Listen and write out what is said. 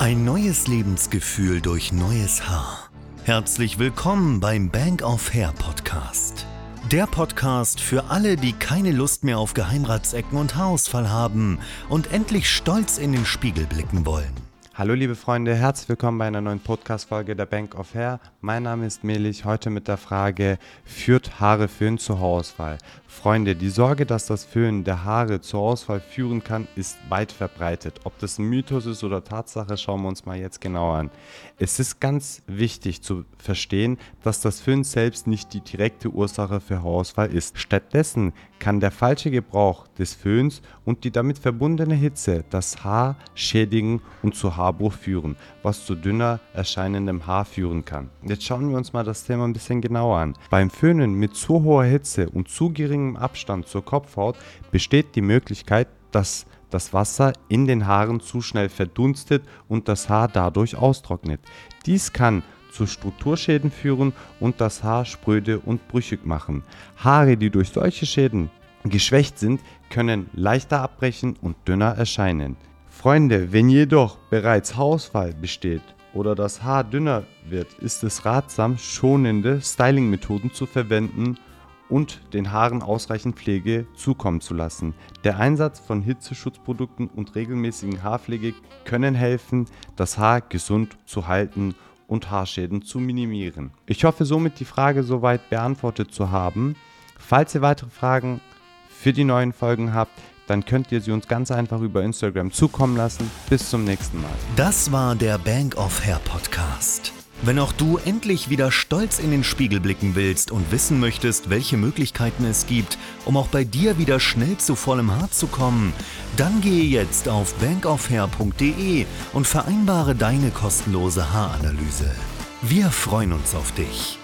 Ein neues Lebensgefühl durch neues Haar. Herzlich willkommen beim Bank of Hair Podcast. Der Podcast für alle, die keine Lust mehr auf Geheimratsecken und Haarausfall haben und endlich stolz in den Spiegel blicken wollen. Hallo liebe Freunde, herzlich willkommen bei einer neuen Podcast-Folge der Bank of Hair. Mein Name ist Melich, heute mit der Frage, führt Haare Föhn zu Haarausfall? Freunde, die Sorge, dass das Föhnen der Haare zu Haarausfall führen kann, ist weit verbreitet. Ob das ein Mythos ist oder Tatsache, schauen wir uns mal jetzt genauer an. Es ist ganz wichtig zu verstehen, dass das Föhnen selbst nicht die direkte Ursache für Haarausfall ist. Stattdessen kann der falsche Gebrauch des Föhns und die damit verbundene Hitze das Haar schädigen und zu Haarbruch führen, was zu dünner erscheinendem Haar führen kann. Jetzt schauen wir uns mal das Thema ein bisschen genauer an. Beim Föhnen mit zu hoher Hitze und zu geringem Abstand zur Kopfhaut besteht die Möglichkeit, dass das Wasser in den Haaren zu schnell verdunstet und das Haar dadurch austrocknet. Dies kann zu Strukturschäden führen und das Haar spröde und brüchig machen. Haare, die durch solche Schäden geschwächt sind, können leichter abbrechen und dünner erscheinen. Freunde, wenn jedoch bereits Haarausfall besteht oder das Haar dünner wird, ist es ratsam, schonende Styling-Methoden zu verwenden und den Haaren ausreichend Pflege zukommen zu lassen. Der Einsatz von Hitzeschutzprodukten und regelmäßigen Haarpflege können helfen, das Haar gesund zu halten und Haarschäden zu minimieren. Ich hoffe somit die Frage soweit beantwortet zu haben. Falls ihr weitere Fragen für die neuen Folgen habt, dann könnt ihr sie uns ganz einfach über Instagram zukommen lassen. Bis zum nächsten Mal. Das war der Bank of Hair Podcast. Wenn auch du endlich wieder stolz in den Spiegel blicken willst und wissen möchtest, welche Möglichkeiten es gibt, um auch bei dir wieder schnell zu vollem Haar zu kommen, dann gehe jetzt auf bankofhair.de und vereinbare deine kostenlose Haaranalyse. Wir freuen uns auf dich.